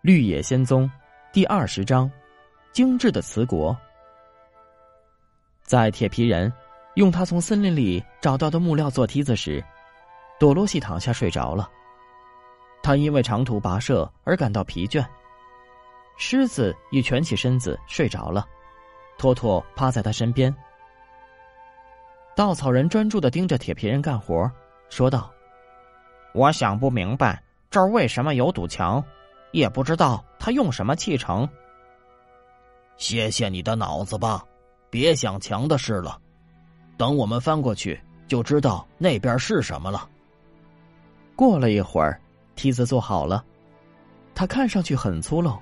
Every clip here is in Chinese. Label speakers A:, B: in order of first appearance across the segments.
A: 绿野仙踪第二十章：精致的瓷国。在铁皮人用他从森林里找到的木料做梯子时，朵罗西躺下睡着了。他因为长途跋涉而感到疲倦。狮子也蜷起身子睡着了，托托趴在他身边。稻草人专注的盯着铁皮人干活，说道：“
B: 我想不明白这儿为什么有堵墙，也不知道他用什么砌成。
C: 谢谢你的脑子吧，别想墙的事了。等我们翻过去，就知道那边是什么了。”
A: 过了一会儿，梯子做好了，它看上去很粗陋。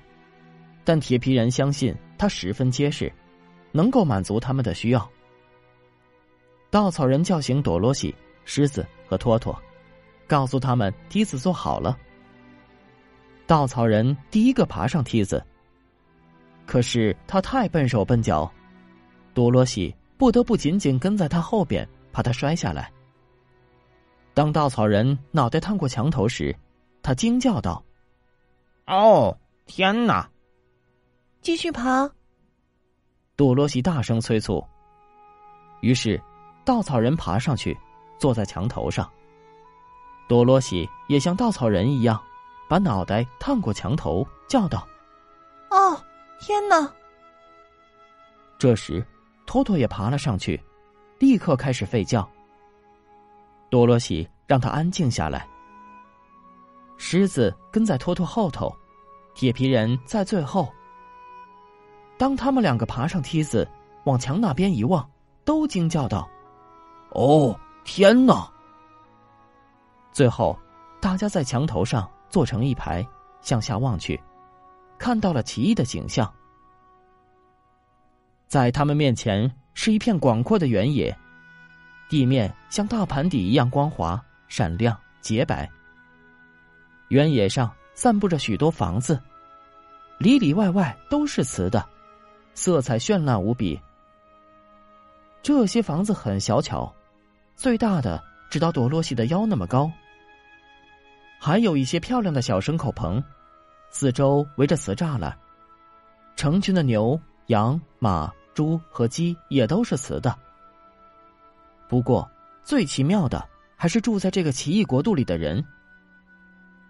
A: 但铁皮人相信它十分结实，能够满足他们的需要。稻草人叫醒朵罗西、狮子和托托，告诉他们梯子做好了。稻草人第一个爬上梯子，可是他太笨手笨脚，多罗西不得不紧紧跟在他后边，怕他摔下来。当稻草人脑袋探过墙头时，他惊叫道：“
B: 哦，天哪！”
D: 继续爬，
A: 多罗西大声催促。于是，稻草人爬上去，坐在墙头上。多罗西也像稻草人一样，把脑袋探过墙头，叫道：“
D: 哦，天哪！”
A: 这时，托托也爬了上去，立刻开始吠叫。多罗西让他安静下来。狮子跟在托托后头，铁皮人在最后。当他们两个爬上梯子，往墙那边一望，都惊叫道：“
C: 哦，天哪！”
A: 最后，大家在墙头上坐成一排，向下望去，看到了奇异的景象。在他们面前是一片广阔的原野，地面像大盘底一样光滑、闪亮、洁白。原野上散布着许多房子，里里外外都是瓷的。色彩绚烂无比。这些房子很小巧，最大的只到朵洛西的腰那么高。还有一些漂亮的小牲口棚，四周围着瓷栅栏，成群的牛、羊、马、猪和鸡也都是瓷的。不过，最奇妙的还是住在这个奇异国度里的人。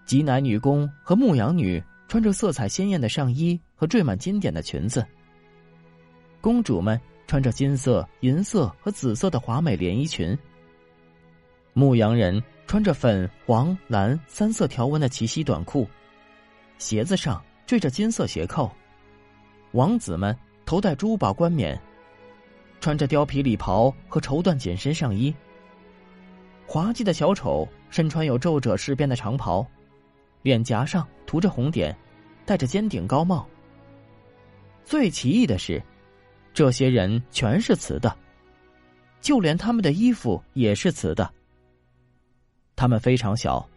A: 吉乃女工和牧羊女穿着色彩鲜艳的上衣和缀满金点的裙子。公主们穿着金色、银色和紫色的华美连衣裙。牧羊人穿着粉、黄、蓝三色条纹的齐膝短裤，鞋子上缀着金色鞋扣。王子们头戴珠宝冠冕，穿着貂皮礼袍和绸缎紧身上衣。滑稽的小丑身穿有皱褶饰边的长袍，脸颊上涂着红点，戴着尖顶高帽。最奇异的是。这些人全是瓷的，就连他们的衣服也是瓷的。他们非常小，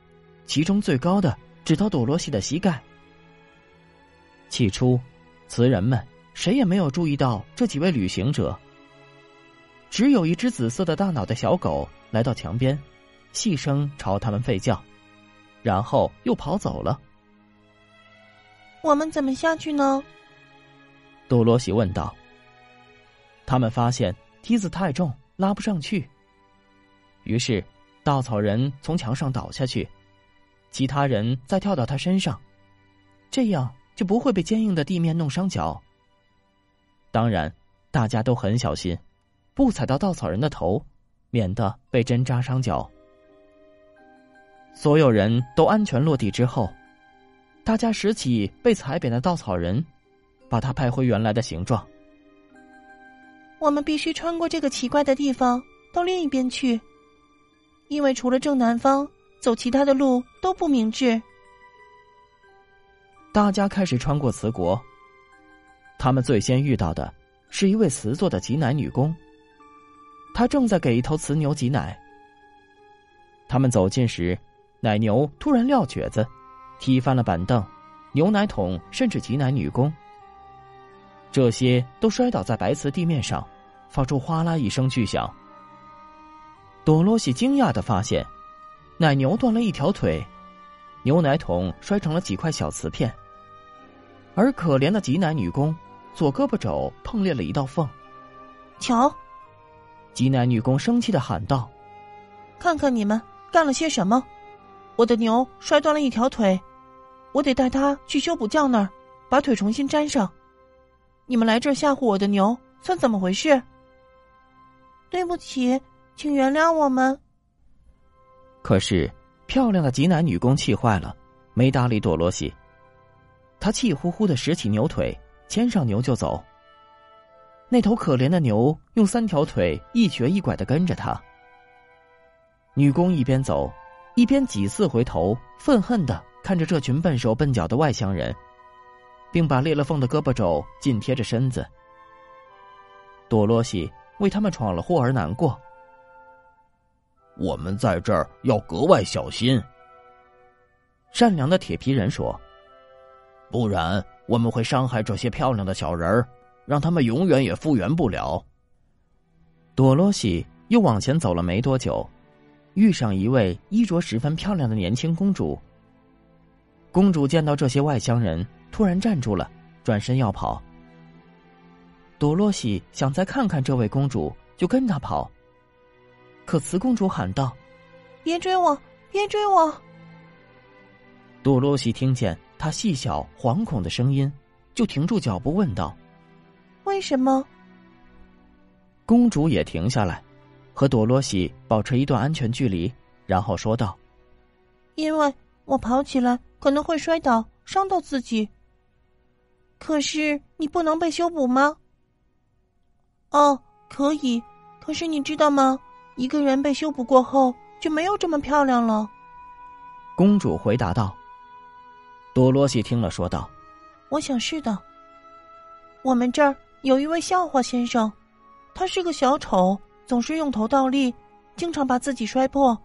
A: 其中最高的只到朵罗西的膝盖。起初，词人们谁也没有注意到这几位旅行者。只有一只紫色的大脑袋小狗来到墙边，细声朝他们吠叫，然后又跑走了。
D: 我们怎么下去呢？
A: 多罗西问道。他们发现梯子太重，拉不上去。于是，稻草人从墙上倒下去，其他人再跳到他身上，这样就不会被坚硬的地面弄伤脚。当然，大家都很小心，不踩到稻草人的头，免得被针扎伤脚。所有人都安全落地之后，大家拾起被踩扁的稻草人，把它拍回原来的形状。
D: 我们必须穿过这个奇怪的地方，到另一边去，因为除了正南方，走其他的路都不明智。
A: 大家开始穿过瓷国，他们最先遇到的是一位瓷做的挤奶女工，她正在给一头雌牛挤奶。他们走近时，奶牛突然撂蹶子，踢翻了板凳、牛奶桶，甚至挤奶女工。这些都摔倒在白瓷地面上，发出哗啦一声巨响。多罗西惊讶的发现，奶牛断了一条腿，牛奶桶摔成了几块小瓷片，而可怜的挤奶女工左胳膊肘碰裂了一道缝。
D: 瞧，
A: 挤奶女工生气的喊道：“
D: 看看你们干了些什么！我的牛摔断了一条腿，我得带它去修补匠那儿，把腿重新粘上。你们来这儿吓唬我的牛，算怎么回事？对不起，请原谅我们。”
A: 可是，漂亮的挤奶女工气坏了，没搭理朵罗西。她气呼呼的拾起牛腿，牵上牛就走。那头可怜的牛用三条腿一瘸一拐的跟着他。女工一边走，一边几次回头，愤恨的看着这群笨手笨脚的外乡人，并把裂了缝的胳膊肘紧贴着身子。朵罗西为他们闯了祸而难过。
C: 我们在这儿要格外小心。
A: 善良的铁皮人说：“
C: 不然我们会伤害这些漂亮的小人儿，让他们永远也复原不了。”
A: 多罗西又往前走了没多久，遇上一位衣着十分漂亮的年轻公主。公主见到这些外乡人，突然站住了，转身要跑。多罗西想再看看这位公主，就跟她跑。可慈公主喊道：“
D: 别追我，别追我！”
A: 多罗西听见她细小惶恐的声音，就停住脚步，问道：“
D: 为什么？”
A: 公主也停下来，和多罗西保持一段安全距离，然后说道：“
D: 因为我跑起来可能会摔倒，伤到自己。可是你不能被修补吗？”“哦，可以。可是你知道吗？”一个人被修补过后就没有这么漂亮了。
A: 公主回答道。多罗西听了说道：“
D: 我想是的。我们这儿有一位笑话先生，他是个小丑，总是用头倒立，经常把自己摔破，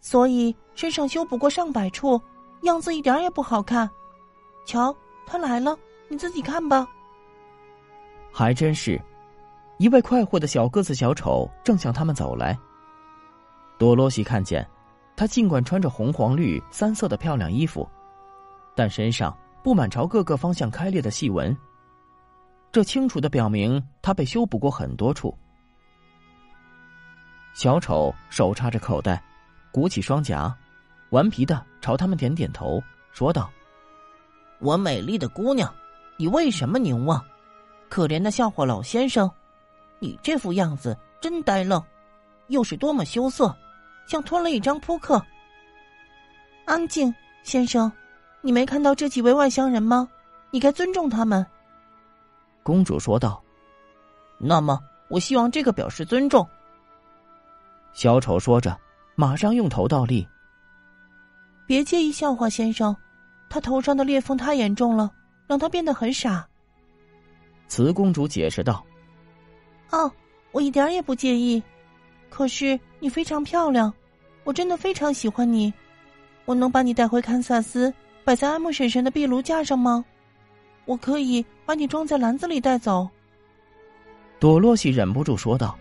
D: 所以身上修补过上百处，样子一点也不好看。瞧，他来了，你自己看吧。”
A: 还真是。一位快活的小个子小丑正向他们走来。多罗西看见，他尽管穿着红、黄、绿三色的漂亮衣服，但身上布满朝各个方向开裂的细纹。这清楚的表明他被修补过很多处。小丑手插着口袋，鼓起双颊，顽皮的朝他们点点头，说道：“
D: 我美丽的姑娘，你为什么凝望？可怜的笑话老先生。”你这副样子真呆愣，又是多么羞涩，像吞了一张扑克。安静，先生，你没看到这几位外乡人吗？你该尊重他们。”
A: 公主说道。
D: “那么，我希望这个表示尊重。”
A: 小丑说着，马上用头倒立。
D: 别介意笑话先生，他头上的裂缝太严重了，让他变得很傻。”
A: 慈公主解释道。
D: 哦，我一点也不介意。可是你非常漂亮，我真的非常喜欢你。我能把你带回堪萨斯，摆在安慕婶婶的壁炉架上吗？我可以把你装在篮子里带走。
A: 朵洛西忍不住说道：“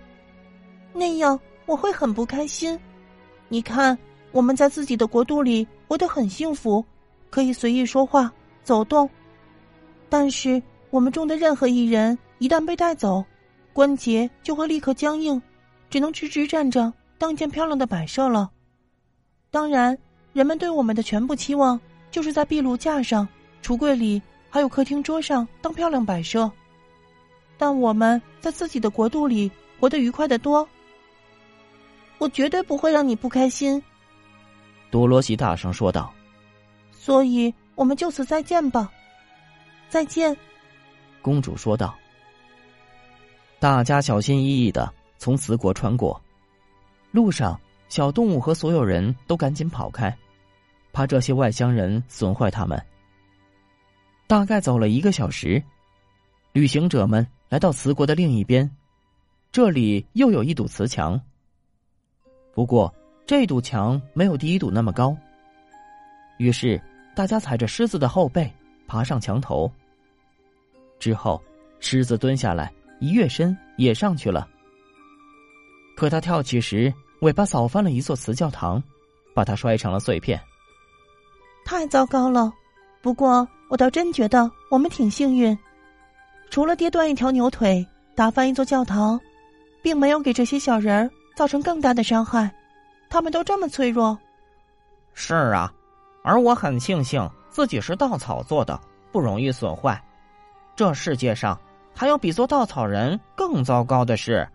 D: 那样我会很不开心。你看，我们在自己的国度里活得很幸福，可以随意说话、走动。但是我们中的任何一人一旦被带走，关节就会立刻僵硬，只能直直站着当一件漂亮的摆设了。当然，人们对我们的全部期望就是在壁炉架上、橱柜里，还有客厅桌上当漂亮摆设。但我们在自己的国度里活得愉快的多。我绝对不会让你不开心。”
A: 多罗西大声说道。
D: “所以我们就此再见吧。”“再见。”
A: 公主说道。大家小心翼翼的从瓷国穿过，路上小动物和所有人都赶紧跑开，怕这些外乡人损坏他们。大概走了一个小时，旅行者们来到瓷国的另一边，这里又有一堵瓷墙。不过这堵墙没有第一堵那么高，于是大家踩着狮子的后背爬上墙头。之后，狮子蹲下来。一跃身也上去了，可他跳起时尾巴扫翻了一座瓷教堂，把它摔成了碎片。
D: 太糟糕了！不过我倒真觉得我们挺幸运，除了跌断一条牛腿、打翻一座教堂，并没有给这些小人儿造成更大的伤害。他们都这么脆弱。
A: 是啊，而我很庆幸自己是稻草做的，不容易损坏。这世界上还有比做稻草人更糟糕的事。